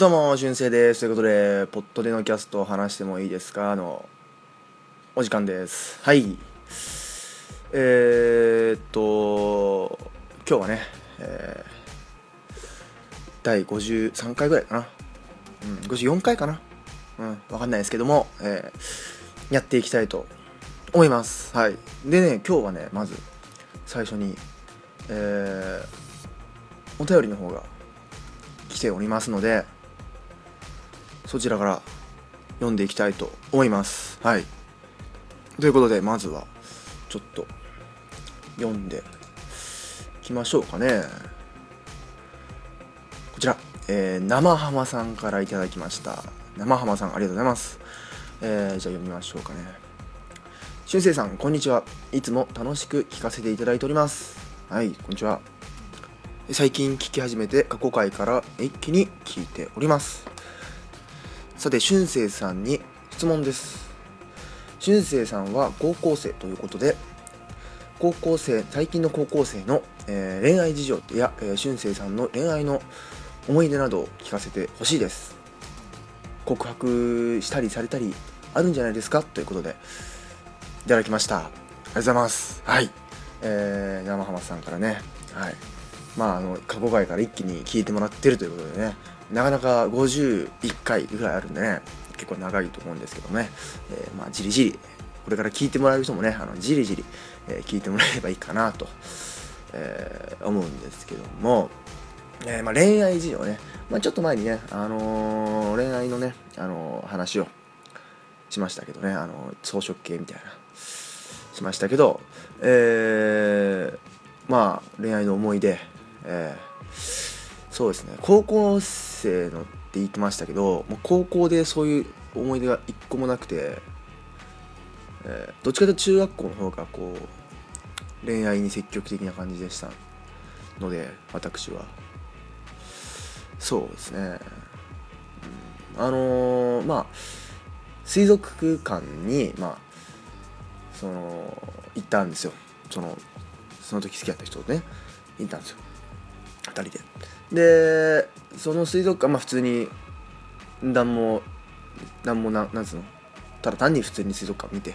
どうも、俊生です。ということで、ポットでのキャストを話してもいいですか？の、お時間です。はい。えー、っと、今日はね、えー、第53回ぐらいかな。うん、54回かな。うん、わかんないですけども、えー、やっていきたいと思います。はい。でね、今日はね、まず、最初に、えー、お便りの方が来ておりますので、そちらから読んでいきたいと思います。はい。ということで、まずは、ちょっと、読んでいきましょうかね。こちら、えー、生浜さんからいただきました。生浜さん、ありがとうございます。えー、じゃあ読みましょうかね。俊生さん、こんにちは。いつも楽しく聞かせていただいております。はい、こんにちは。最近聞き始めて過去回から一気に聞いております。さて、俊生さんに質問です。俊生さんは高校生ということで、高校生、最近の高校生の、えー恋愛事情や、えー、俊生さんの恋愛の思い出などを聞かせてほしいです。告白したりされたりあるんじゃないですか？ということで、いただきました。ありがとうございます。はい。えー、生浜さんからね、はい。まあ、あの、過去回から一気に聞いてもらってるということでね、なかなか51回ぐらいあるんでね、結構長いと思うんですけどね、えーまあ、じりじり、これから聞いてもらえる人もね、あのじりじり、えー聞いてもらえればいいかなと、えー思うんですけども、えまあ、恋愛事情ね、まあ、ちょっと前にね、あの恋愛のね、あの話をしましたけどね、あの装飾系みたいな、しましたけど、えーまあ、恋愛の思い出、えーそうですね、高校生のって言ってましたけど、もう高校でそういう思い出が一個もなくて、えーどっちかというと中学校の方がこう恋愛に積極的な感じでしたので私は。そうですね、うん。あのーまあ水族館にまあその行ったんですよ。そのその時好きだった人とね行ったんですよ。2人で。でその水族館まあ普通に何も何もななんつうの？ただ単に普通に水族館見て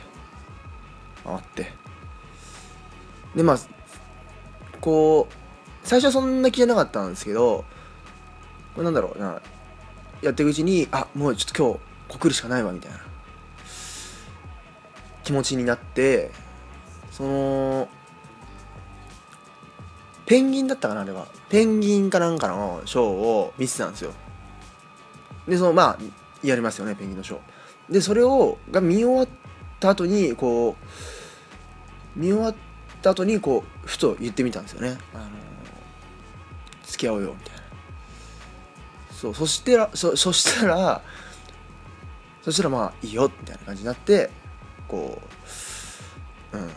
回って。でまあこう最初はそんな気じゃなかったんですけどこれなんだろうな。やっていくうちにあもうちょっと今日告るしかないわみたいな気持ちになってそのペンギンだったかなあれは。ペンギンかなんかのショーを見てたんですよ。でそのまあやりますよねペンギンのショー。でそれをが見終わった後にこう見終わった後にこうふと言ってみたんですよね。あの付き合おうよみたいな。そうそしてらそそしたらそしたらまあいいよみたいな感じになってこううん。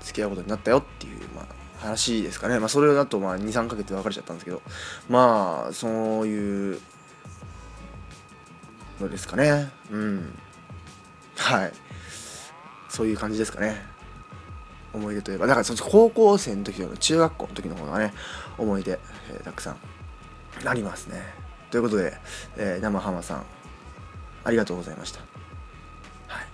付き合うことになったよっていう、まあ、話ですかね。まあそれだとまあ23ヶ月で別れちゃったんですけど。まあそういうのですかね。うん。はい。そういう感じですかね。思い出といえば。だからその高校生の時の中学校の時の方がね思い出、えーたくさんありますね。ということで、えー生浜さんありがとうございました。はい。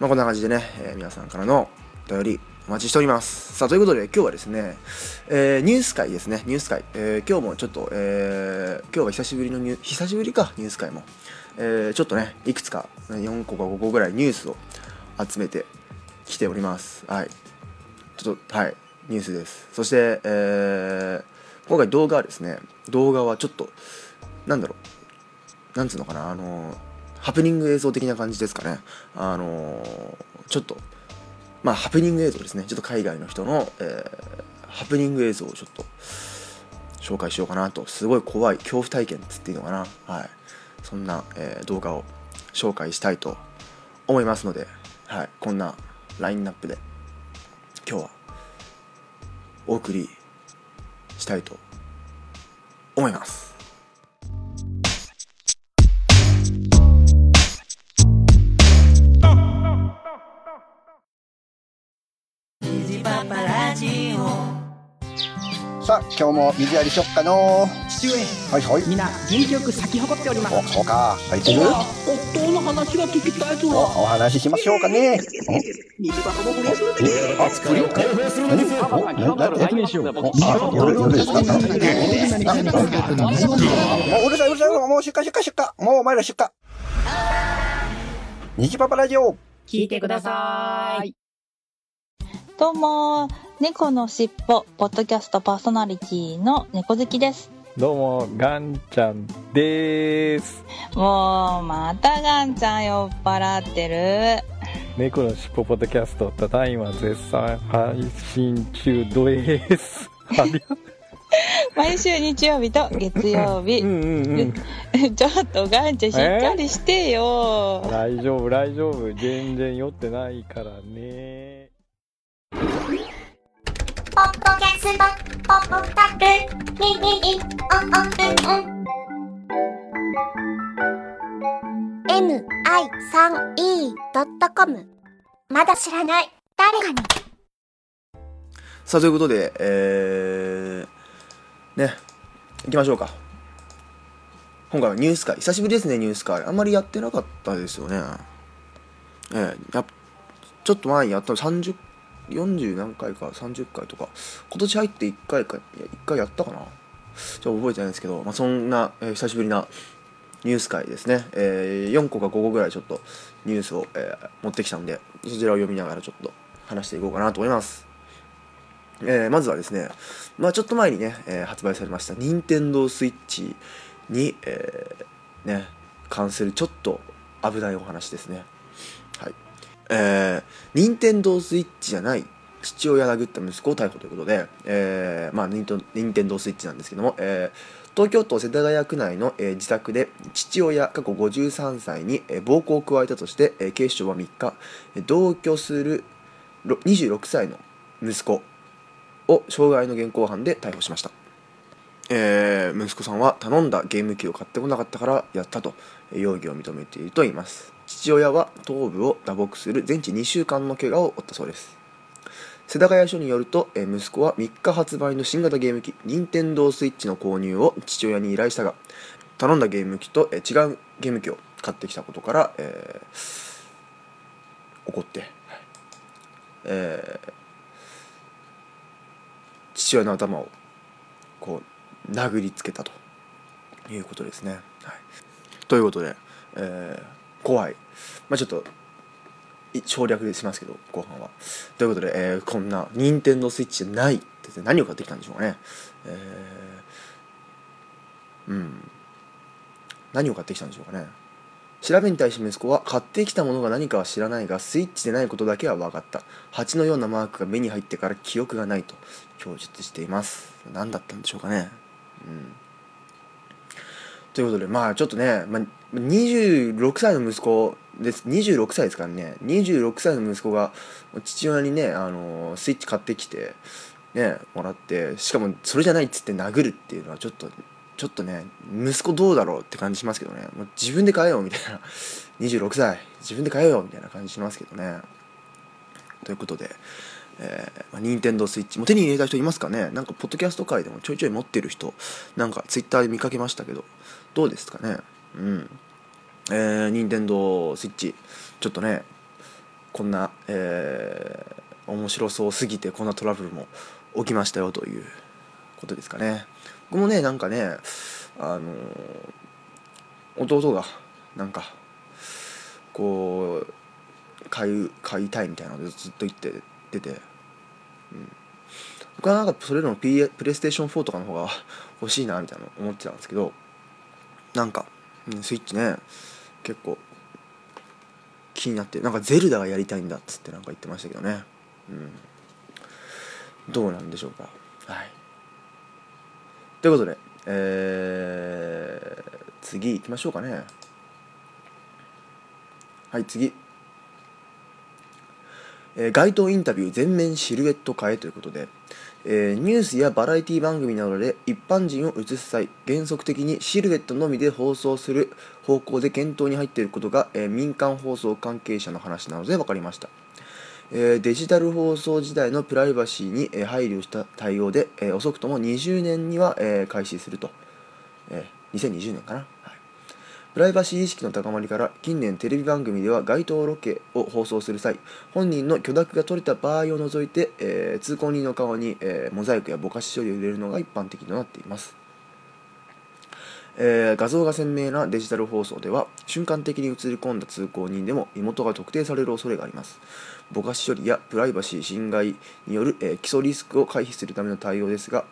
まあこんな感じでね、えー皆さんからのお便りお待ちしております。さあということで今日はですね、えーニュース会ですね。ニュース会、えー今日もちょっと、えー今日は久しぶりのニュー久しぶりか。ニュース会も、えちょっとねいくつか4個か5個ぐらいニュースを集めてきております。はい。ちょっとはい。ニュースです。そして、えー今回動画はですね動画はちょっとなんだろう。なんつうのかな。あのハプニング映像的な感じですかね。あのちょっとまあハプニング映像ですね。ちょっと海外の人の、えーハプニング映像をちょっと紹介しようかなと。すごい怖い恐怖体験っつっていいのかな。はい。そんな、えー動画を紹介したいと思いますので、はい、こんなラインナップで今日はお送りしたいと思います。さあ今日も水やりしよっかの。父上。はいはい。皆元気よく咲き誇っております。おそうか。入ってる？夫の話が聞きたいぞおお話ししましょうかね。水箱も不倫するんですあ不良興奮するんですよおなな説明しようあ夜夜ですか？もううるさいうるさいもう出荷出荷出荷もうお前ら出荷虹パパラジオ聞いてくださいどうも、猫のしっぽ、ポッドキャストパーソナリティの猫好きです。どうも、ガンちゃんです。もう、またガンちゃん酔っ払ってる。猫のしっぽポッドキャスト、ただいま絶賛配信中です。毎週日曜日と月曜日うん。ちょっとガンちゃんしっかりしてよ。大丈夫、大丈夫。全然酔ってないからね。ポッドキャスト、ポッドタク、ミミミ、オンオンうんうん。mi3e.com まだ知らない誰かにさあということでえー、ね行きましょうか今回はニュース会久しぶりですねニュース会あんまりやってなかったですよねええやちょっと前にやったの30 40何回か30回とか今年入って1回かいや1回やったかな。ちょっと覚えてないんですけど、まあ、そんな、えー久しぶりなニュース会ですね、えー4個か5個ぐらいちょっとニュースを、えー持ってきたんでそちらを読みながらちょっと話していこうかなと思います。えーまずはですね、まあ、ちょっと前にね、えー発売されました任天堂スイッチに、えーね、関するちょっと危ないお話ですね。えー、任天堂スイッチじゃない父親殴った息子を逮捕ということで、えーまあ、任天堂スイッチなんですけども、えー東京都世田谷区内の、えー自宅で父親過去53歳に、えー暴行を加えたとして、えー警視庁は3日同居する26歳の息子を傷害の現行犯で逮捕しました、えー息子さんは頼んだゲーム機を買ってこなかったからやったと容疑を認めていると言います。父親は頭部を打撲する全治2週間の怪我を負ったそうです。世田谷署によると、えー息子は3日発売の新型ゲーム機任天堂スイッチの購入を父親に依頼したが頼んだゲーム機と、えー違うゲーム機を買ってきたことから、えー怒って、えー父親の頭をこう殴りつけたということですね。はい、ということで、えー怖い、まあ、ちょっと省略しますけど後半は。ということで、えーこんな任天堂スイッチじゃないって何を買ってきたんでしょうかね。えーうん何を買ってきたんでしょうかね。調べに対し息子は買ってきたものが何かは知らないがスイッチでないことだけは分かった蜂のようなマークが目に入ってから記憶がないと供述しています何だったんでしょうかねということでまあちょっとね、まあ、26歳の息子です。26歳ですからね。26歳の息子が父親にねあのスイッチ買ってきてねもらってしかもそれじゃないっつって殴るっていうのはちょっとちょっとね息子どうだろうって感じしますけどね。もう自分で買えようみたいな。26歳自分で買えようみたいな感じしますけどね。ということで、えーまあ、任天堂スイッチも手に入れた人いますかね？なんかポッドキャスト界でもちょいちょい持ってる人なんかツイッターで見かけましたけどどうですかね？うん。えー、任天堂スイッチちょっとねこんな、えー面白そうすぎてこんなトラブルも起きましたよということですかね。僕もねなんかねあの弟がなんかこう買い買いたいみたいなのでずっと言って出て、うん、僕はなんかそれでも、P、プレイステーション4とかの方が欲しいなみたいな思ってたんですけどなんか、うん、スイッチね結構気になってなんかゼルダがやりたいんだっつってなんか言ってましたけどね、うん、どうなんでしょうか。はい。ということでえー、次行きましょうかね。はい次。えー街頭インタビュー全面シルエット化へということで、えーニュースやバラエティ番組などで一般人を映す際原則的にシルエットのみで放送する方向で検討に入っていることが、えー民間放送関係者の話なので分かりました、えーデジタル放送時代のプライバシーに、えー配慮した対応で、えー遅くとも20年には、えー開始すると、えー2020年かな、プライバシー意識の高まりから近年テレビ番組では街頭ロケを放送する際本人の許諾が取れた場合を除いて、えー通行人の顔に、えーモザイクやぼかし処理を入れるのが一般的となっています。えー画像が鮮明なデジタル放送では瞬間的に映り込んだ通行人でも身元が特定される恐れがあります。ぼかし処理やプライバシー侵害による、えー基礎リスクを回避するための対応ですが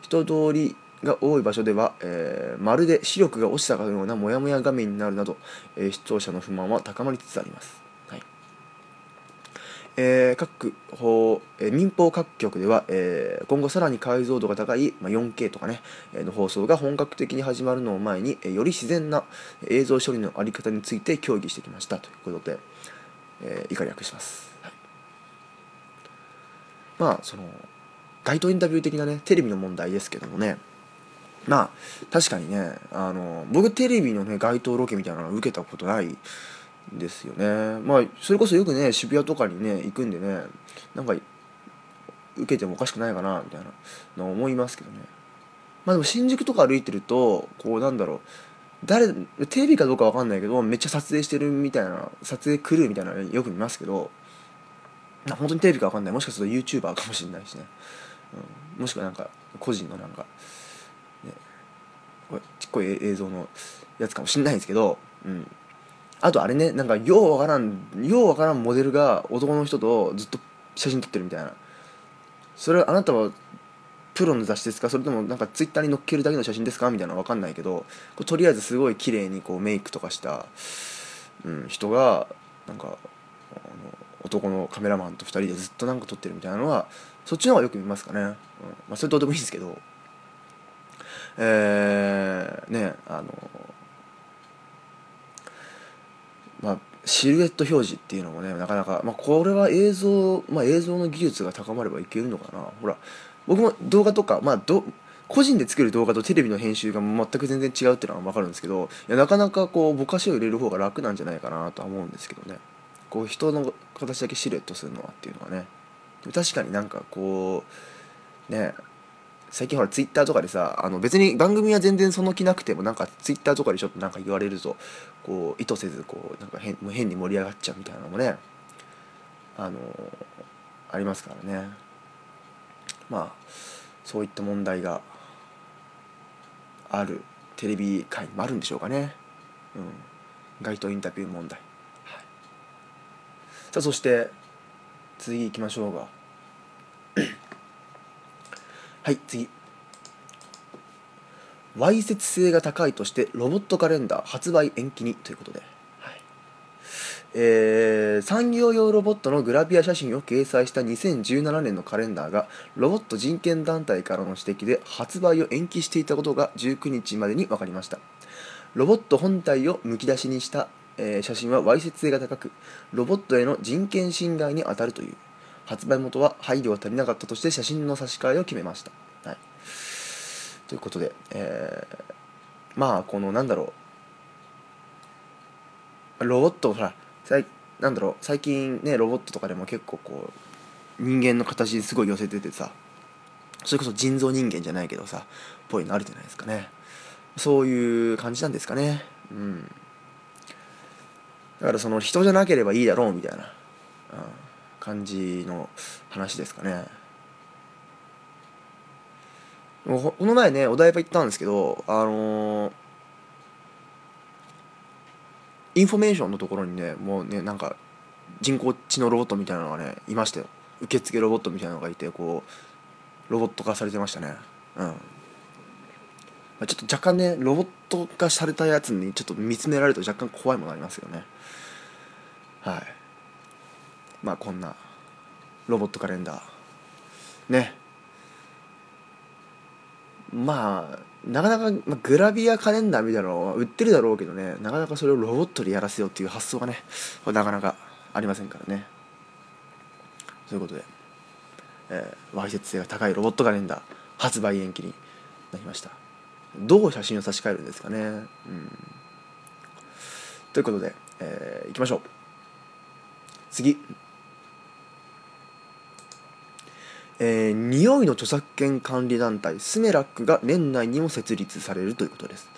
人通りが多い場所では、えーまるで視力が落ちたかのようなモヤモヤ画面になるなど、えー視聴者の不満は高まりつつあります、はい。えー各法、えー民放各局では、えー今後さらに解像度が高い、まあ、4K とかね、えーの放送が本格的に始まるのを前に、えーより自然な映像処理のあり方について協議してきました。ということで、えー以下略します、はい。まあその街頭インタビュー的なねテレビの問題ですけどもねまあ確かにねあの僕テレビのね街頭ロケみたいなのは受けたことないですよね。まあそれこそよくね渋谷とかにね行くんでねなんか受けてもおかしくないかなみたいなの思いますけどね。まあでも新宿とか歩いてるとこうなんだろう誰テレビかどうかわかんないけどめっちゃ撮影してるみたいな撮影クルーみたいなのよく見ますけど本当にテレビかわかんない。もしかすると YouTuber かもしれないしね、うん、もしくはなんか個人のなんか、ちっこい映像のやつかもしれないんですけど、うん、あとあれねなんかようわからんようわからんモデルが男の人とずっと写真撮ってるみたいな。それあなたはプロの雑誌ですか？それともなんかツイッターに載っけるだけの写真ですか？みたいなのわかんないけどとりあえずすごい綺麗にこうメイクとかした、うん、人がなんかあの男のカメラマンと2人でずっとなんか撮ってるみたいなのはそっちの方がよく見ますかね、うん。まあ、それどうでもいいんですけど。えー、ねあのまあシルエット表示っていうのもねなかなか、まあ、これは映像、まあ、映像の技術が高まればいけるのかな。ほら僕も動画とか、まあ、ど個人で作る動画とテレビの編集が全く全然違うっていうのは分かるんですけどいやなかなかこうぼかしを入れる方が楽なんじゃないかなとは思うんですけどね。こう人の形だけシルエットするのはっていうのはね。確かになんかこうね最近ほらツイッターとかでさあの別に番組は全然その気なくてもなんかツイッターとかでちょっとなんか言われるとこう意図せずこうなんか変変に盛り上がっちゃうみたいなのもねあのありますからね。まあそういった問題があるテレビ界もあるんでしょうかね、うん、街頭インタビュー問題、はい、さあそして次行きましょうが。はい次。わいせつ性が高いとしてロボットカレンダー発売延期にということで、はい。えー産業用ロボットのグラビア写真を掲載した2017年のカレンダーがロボット人権団体からの指摘で発売を延期していたことが19日までに分かりました。ロボット本体をむき出しにした、えー写真はわいせつ性が高くロボットへの人権侵害に当たるという。発売元は配慮が足りなかったとして写真の差し替えを決めました、はい、ということで、えーまあこのなんだろう。ロボットほらなんだろう。最近ねロボットとかでも結構こう人間の形にすごい寄せててさそれこそ人造人間じゃないけどさぽいのあるじゃないですかね。そういう感じなんですかね。うん。だからその人じゃなければいいだろうみたいな、うん、感じの話ですかね。もこの前ねお台場行ったんですけどあのーインフォメーションのところにねもうねなんか人工知能ロボットみたいなのがねいましたよ。受付ロボットみたいなのがいてこうロボット化されてましたね。うん。あちょっと若干ねロボット化されたやつにちょっと見つめられると若干怖いものありますよね。はい。まあこんなロボットカレンダー。ね。まあなかなか、まあ、グラビアカレンダーみたいなのは売ってるだろうけどね。なかなかそれをロボットでやらせようっていう発想がねなかなかありませんからね。ということで、えー、わいせつ性が高いロボットカレンダー発売延期になりました。どう写真を差し替えるんですかね。うん。ということで、えー、いきましょう。次えー匂いの著作権管理団体スメラックが年内にも設立されるということです、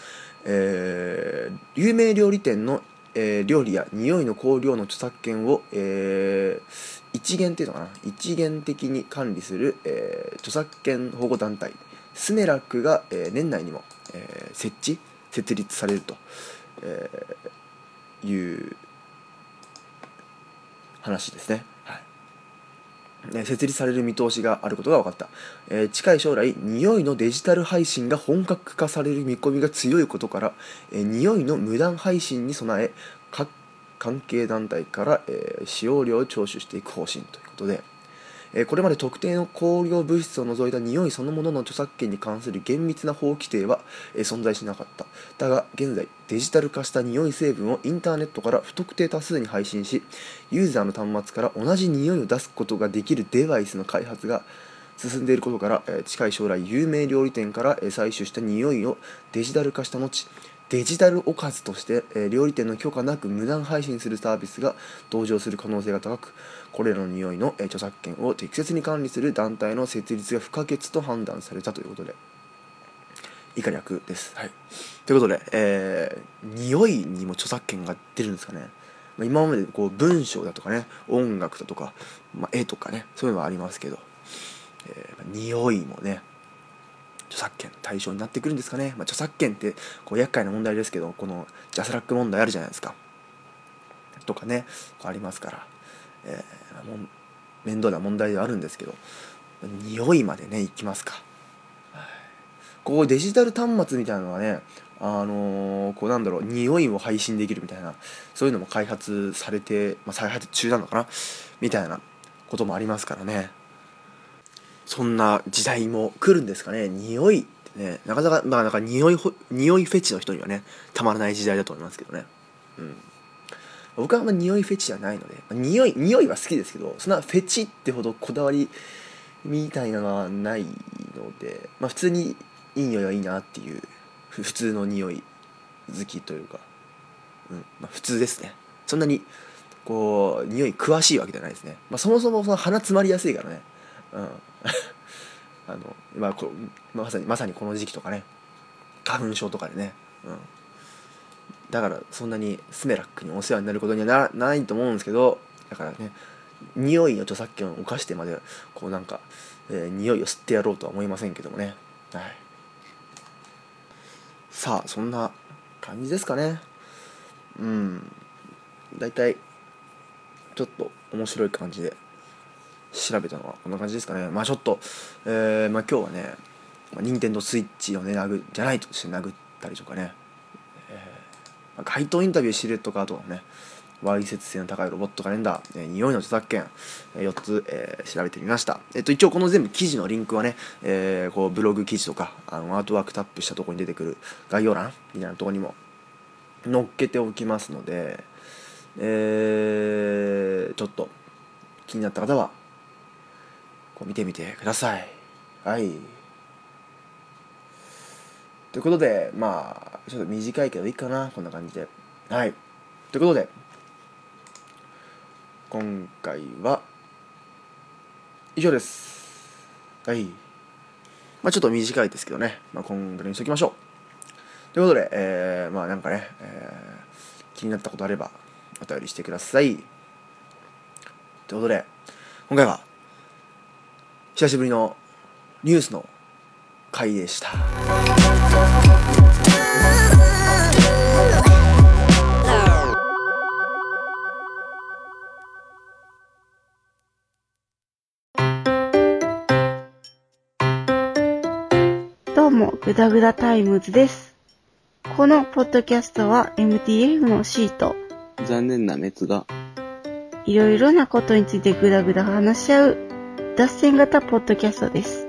えー有名料理店の、えー料理や匂いの香料の著作権を、えー一元っていうのかな？一元的に管理する、えー著作権保護団体スメラックが、えー年内にも、えー設置設立されると、えーいう話ですね。設立される見通しがあることが分かった、えー近い将来匂いのデジタル配信が本格化される見込みが強いことから、えー匂いの無断配信に備え各関係団体から、えー使用料を徴収していく方針ということで、えこれまで特定の香料物質を除いた匂いそのものの著作権に関する厳密な法規定は、え存在しなかった。だが現在デジタル化した匂い成分をインターネットから不特定多数に配信しユーザーの端末から同じ匂いを出すことができるデバイスの開発が進んでいることから、え近い将来有名料理店から、え採取した匂いをデジタル化した後デジタルおかずとして、えー料理店の許可なく無断配信するサービスが登場する可能性が高くこれらの匂いの、えー著作権を適切に管理する団体の設立が不可欠と判断されたということで以下略です。はい、ということで、えー匂いにも著作権が出るんですかね。まあ、今までこう文章だとかね音楽だとか、まあ、絵とかねそういうのはありますけど、えーまあ匂いもね著作権対象になってくるんですかね、まあ、著作権ってこう厄介な問題ですけどこのジャスラック問題あるじゃないですか。とかねこうありますから、えーもう面倒な問題ではあるんですけど匂いまでねいきますか。はい。こうデジタル端末みたいなのはねあのーこうなんだろう匂いを配信できるみたいなそういうのも開発されて、まあ、再発中なのかなみたいなこともありますからね。そんな時代も来るんですかね。匂いってね。なかなかまあなんか匂い匂いフェチの人にはねたまらない時代だと思いますけどね。うん。僕はあんま匂いフェチじゃないので、ま匂い匂いは好きですけどそんなフェチってほどこだわりみたいなのはないので、まあ、普通にいい匂いはいいなっていう普通の匂い好きというか、うん。まあ、普通ですね。そんなにこう匂い詳しいわけじゃないですね、まあ、そもそもその鼻詰まりやすいからね。うん。あの、まあ、こまさにまさにこの時期とかね。花粉症とかでね、うん、だからそんなにスメラックにお世話になることにはならないと思うんですけどだからね匂いの著作権を犯してまでこうなんか、えー匂いを吸ってやろうとは思いませんけどもね。はい。さあそんな感じですかね。うん。大体ちょっと面白い感じで。調べたのはこんな感じですかね。まあちょっと、えーまあ、今日はね、まあ、任天堂スイッチをね殴じゃないとして殴ったりとかね、えーまあ、街頭インタビューシルエットカードねわいせつ性の高いロボットカレンダー、えー匂いの著作権、えー4つ、えー調べてみました。えっと、一応この全部記事のリンクはね、えーこうブログ記事とかあのアートワークタップしたところに出てくる概要欄みたいなところにも載っけておきますので、えーちょっと気になった方はこう見てみてください。はい。ということで、まあ、ちょっと短いけどいいかな、こんな感じで。はい。ということで、今回は以上です。はい。まあちょっと短いですけどね、まあこんぐらいにしときましょう。ということで、えー、まあなんかね、えー気になったことあればお便りしてください。ということで、今回は久しぶりのニュースの回でした。どうも、グダグダタイムズです。このポッドキャストは MTF のシート、残念な滅がいろいろなことについてグダグダ話し合う脱線型ポッドキャストです。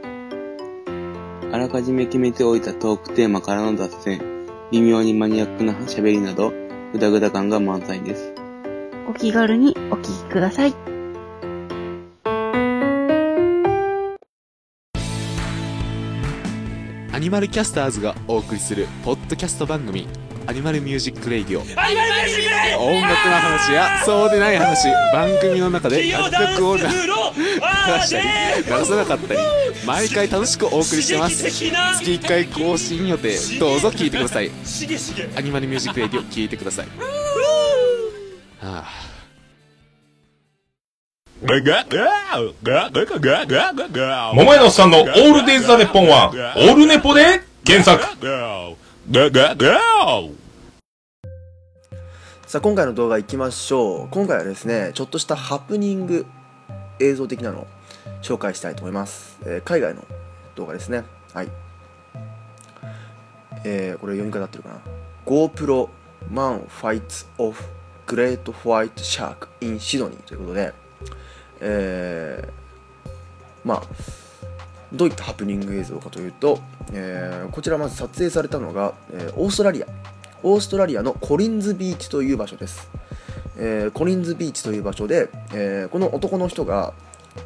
あらかじめ決めておいたトークテーマからの脱線、微妙にマニアックな喋りなど、グダグダ感が満載です。お気軽にお聞きください。アニマルキャスターズがお送りするポッドキャスト番組アニマルミュージックレイディオ音楽の話やそうでない話番組の中で楽曲を流流さなかったり毎回楽しくお送りしてます。月1回更新予定。どうぞ聞いてください。アニマルミュージックレイディオ聞いてください。はあ。桃屋のおっさんのオールデイズ・ザ・ネッポンは、オールネポで検索。さあ今回の動画いきましょう。今回はですねちょっとしたハプニング映像的なのを紹介したいと思います、えー海外の動画ですね。はい。えーこれ読み方合ってるかな？GoPro Man Fights of Great White Shark in Sydney ということでえーまあどういったハプニング映像かというと、えーこちらまず撮影されたのが、えーオーストラリア。オーストラリアのコリンズビーチという場所です、えーコリンズビーチという場所で、えーこの男の人が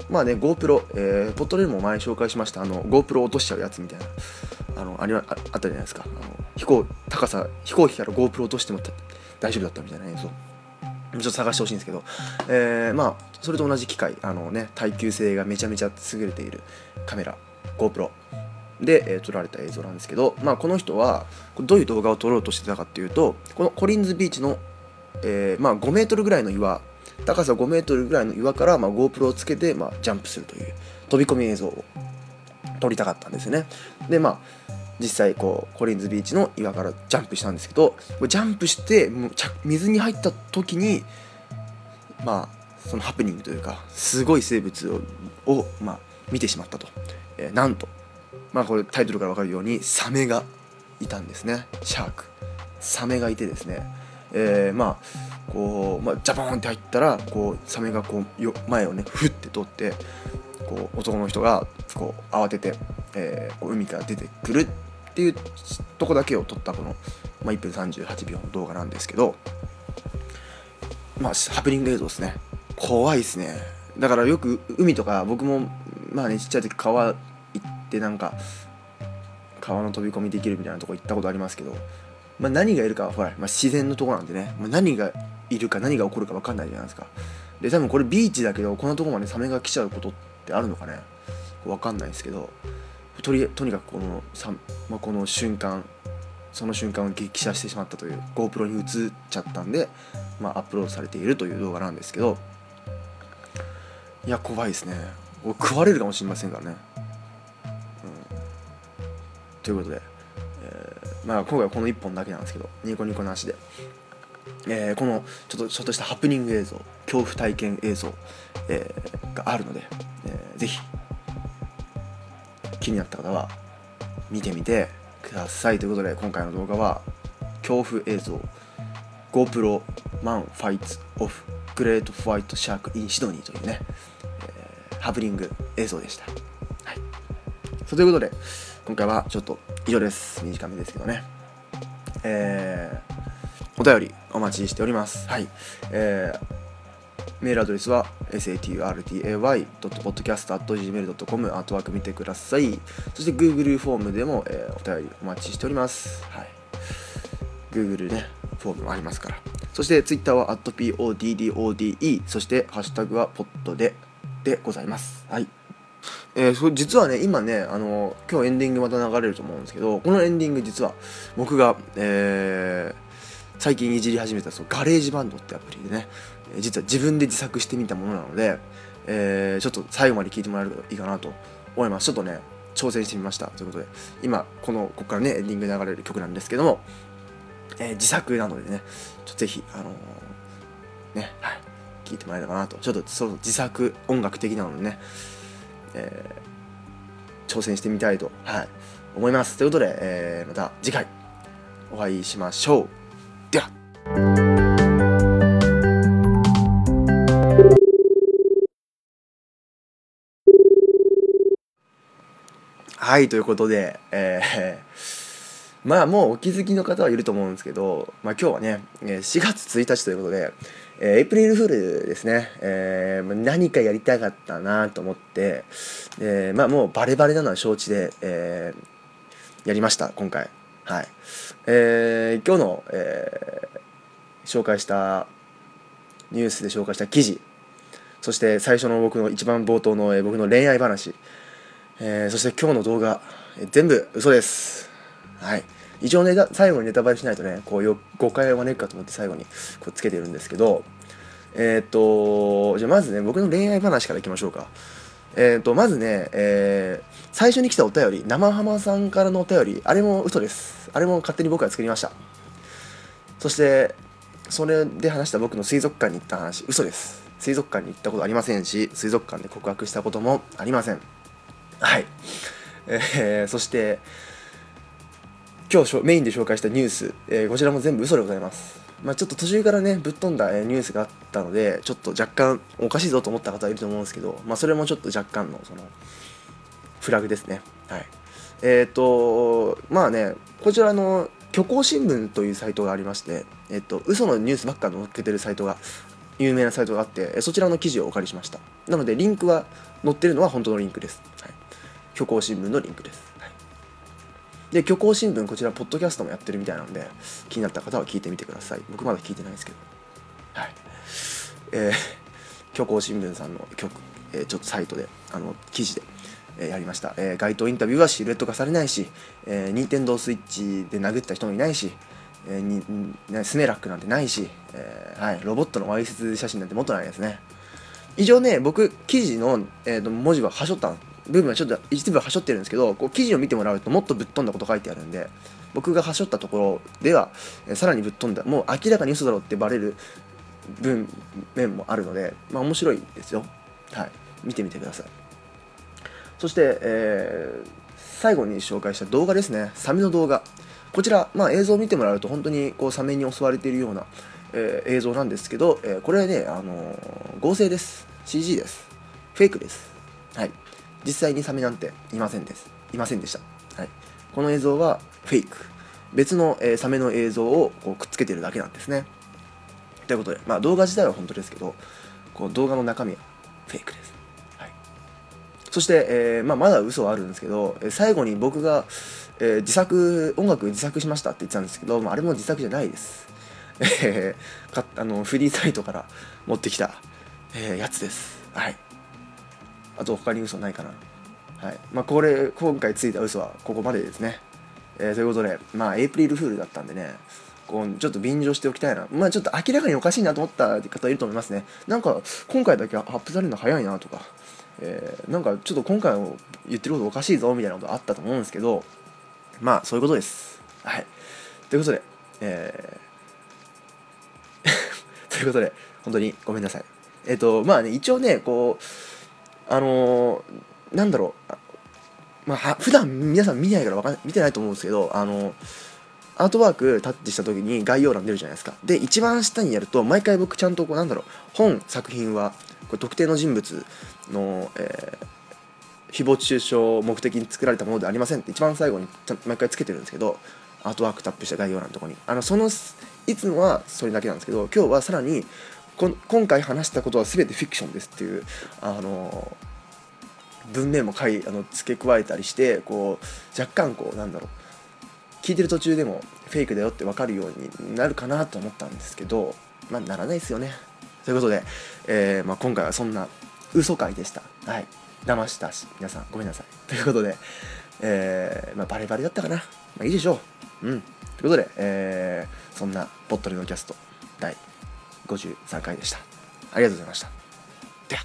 まあね GoPro、えーポットでも前紹介しました。あの GoPro 落としちゃうやつみたいなあのありああったじゃないですか。あの飛行高さ飛行機から GoPro 落としても大丈夫だったみたいな映像。ちょっと探してほしいんですけど、えーまあそれと同じ機械あのね耐久性がめちゃめちゃ優れているカメラ GoPro で、えー撮られた映像なんですけど、まあ、この人はどういう動画を撮ろうとしてたかっていうとこのコリンズビーチの、えーまあ、5メートルぐらいの岩高さ5メートルぐらいの岩から、まあ、GoPro をつけて、まあ、ジャンプするという飛び込み映像を撮りたかったんですね。でまあ実際こうコリンズビーチの岩からジャンプしたんですけどジャンプしてもう水に入った時にまあそのハプニングというかすごい生物をを、まあ、見てしまったと、えーなんとまあこれタイトルから分かるようにサメがいたんですね。シャーク。サメがいてですね。えーまあこう、まあ、ジャボンって入ったらこうサメがこうよ前をねフッて通ってこう男の人がこう慌てて、えーこう海から出てくるっていうとこだけを撮ったこの、まあ、1分38秒の動画なんですけどまあハプニング映像ですね。怖いですね。だからよく海とか僕もまあねちっちゃい時川行ってなんか川の飛び込みできるみたいなとこ行ったことありますけど、まあ、何がいるかはほら、まあ、自然のとこなんでね、まあ、何がいるか何が起こるか分かんないじゃないですか。で多分これビーチだけどこんなとこまでサメが来ちゃうことってあるのかね。分かんないですけど。とりとにかくこのさ、まあ、この瞬間その瞬間を激写してしまったという GoPro に映っちゃったんで、まあ、アップロードされているという動画なんですけど。いや怖いですね。食われるかもしれませんからね、うん、ということで、まあ、今回はこの1本だけなんですけどニコニコなしで、えーこのちょっとちょっとしたハプニング映像恐怖体験映像、えーがあるので、えーぜひ気になった方は見てみてください。ということで今回の動画は恐怖映像 GoPro Man Fights Off Great White Shark in Sydney というね、えーハプニング映像でした。はい、そうということで今回はちょっと以上です短めですけどね。えーお便りお待ちしております。はい。えーメールアドレスは saturday.podcast.gmail.com アートワーク見てください。そして Google フォームでも、えーお便りお待ちしております。はい。Google ね、フォームもありますから。そして Twitter は @poddode、そしてハッシュタグはポッドででございます。はい。えーそ実はね、今ね、あの今日エンディングまた流れると思うんですけど、このエンディング実は僕が、えー最近いじり始めたそうガレージバンドってアプリでね実は自分で自作してみたものなので、えーちょっと最後まで聞いてもらえるといいかなと思います。ちょっとね挑戦してみました。ということで今このここからねエンディングで流れる曲なんですけども、えー自作なのでねちょっとぜひあのーねはい聞いてもらえればなと。ちょっとそう自作音楽的なのでね、えー挑戦してみたいと、はい、思います。ということで、えーまた次回お会いしましょう。では。はいということで、えーまあもうお気づきの方はいると思うんですけど、まあ、今日はね4月1日ということで、えーエイプリルフールですね、えー何かやりたかったなと思って、えーまあもうバレバレなのは承知で、えーやりました今回はい。えー今日の、えー紹介した、ニュースで紹介した記事、そして最初の僕の一番冒頭の、えー僕の恋愛話、えーそして今日の動画、えー全部嘘です。はい。一応ネタ最後にネタバレしないとね、こうよ誤解を招くかと思って最後にこうつけてるんですけど、えーっと、じゃあまずね、僕の恋愛話からいきましょうか。えーっと、まずね、えー最初に来たお便り、生浜さんからのお便り、あれも嘘です。あれも勝手に僕が作りました。そして、それで話した僕の水族館に行った話、嘘です。水族館に行ったことありませんし、水族館で告白したこともありません。はい。えーそして、今日メインで紹介したニュース、えーこちらも全部嘘でございます。まあ、ちょっと途中からね、ぶっ飛んだえーニュースがあったので、ちょっと若干おかしいぞと思った方はいると思うんですけど、まあ、それもちょっと若干のそのフラグですね。はい。えっ、と、まあね、こちらの虚構新聞というサイトがありまして、えっ、と、嘘のニュースばっか載っけてるサイトが、有名なサイトがあって、そちらの記事をお借りしました。なので、リンクは、載ってるのは本当のリンクです。はい。虚構新聞のリンクです。で、虚構新聞、こちら、ポッドキャストもやってるみたいなので、気になった方は聞いてみてください。僕まだ聞いてないですけど。はい。えー、虚構新聞さんの曲、えーちょっとサイトで、あの、記事で、えーやりました、えー街頭インタビューはシルエット化されないし、えー、任天堂スイッチで殴った人もいないし、えーにスネラックなんてないし、えーはい、ロボットのわいせつ写真なんてもっとないですね以上ね僕記事の、えーと文字ははしょったん部分はちょっと一部ははしょってるんですけどこう記事を見てもらうともっとぶっ飛んだこと書いてあるんで僕がはしょったところでは、えさらにぶっ飛んだもう明らかに嘘だろってバレる文面もあるので、まあ、面白いですよはい見てみてくださいそして、えー最後に紹介した動画ですね、サメの動画。こちら、まあ、映像を見てもらうと、本当にこうサメに襲われているような、えー映像なんですけど、えーこれはね、あのー合成です。CG です。フェイクです。はい。実際にサメなんていませんです。いませんでした。はい。この映像はフェイク。別の、えーサメの映像をこうくっつけてるだけなんですね。ということで、まあ、動画自体は本当ですけど、こう動画の中身はフェイクです。はいそして、えーまあ、まだ嘘はあるんですけど、最後に僕が、えー自作音楽自作しましたって言ってたんですけど、まあ、あれも自作じゃないです、えあのフリーサイトから持ってきた、えーやつですはいあと他に嘘ないかな。はい。まあこれ今回ついた嘘はここまでですね、えーということでまあエイプリルフールだったんでねこうちょっと便乗しておきたいな。まあちょっと明らかにおかしいなと思った方いると思いますね。なんか今回だけアップされるの早いなとかえーなんかちょっと今回の言ってることおかしいぞみたいなことあったと思うんですけどまあそういうことです。はい。ということでえー ということで本当にごめんなさい。えっ、とまあね一応ねこうあのーなんだろう。まあ普段皆さん見ないからわか見てないと思うんですけどあのアートワークタッチした時に概要欄出るじゃないですか。で一番下にやると毎回僕ちゃんとこうなんだろう本作品はこれ特定の人物の、えー誹謗中傷を目的に作られたものでありませんって一番最後にちゃ毎回つけてるんですけどアートワークタップした概要欄のとこに。あのそのいつもはそれだけなんですけど今日はさらに今回話したことは全てフィクションですっていうあの文面も書いあの付け加えたりしてこう若干こうなんだろう聞いてる途中でもフェイクだよって分かるようになるかなと思ったんですけどまあならないですよね。ということで、えーまあ、今回はそんな嘘回でした。はい。騙したし皆さんごめんなさい。ということで、えーまあ、バレバレだったかな。まあいいでしょう。うん。ということで、えーそんなポットレのキャスト第53回でした。ありがとうございました。では。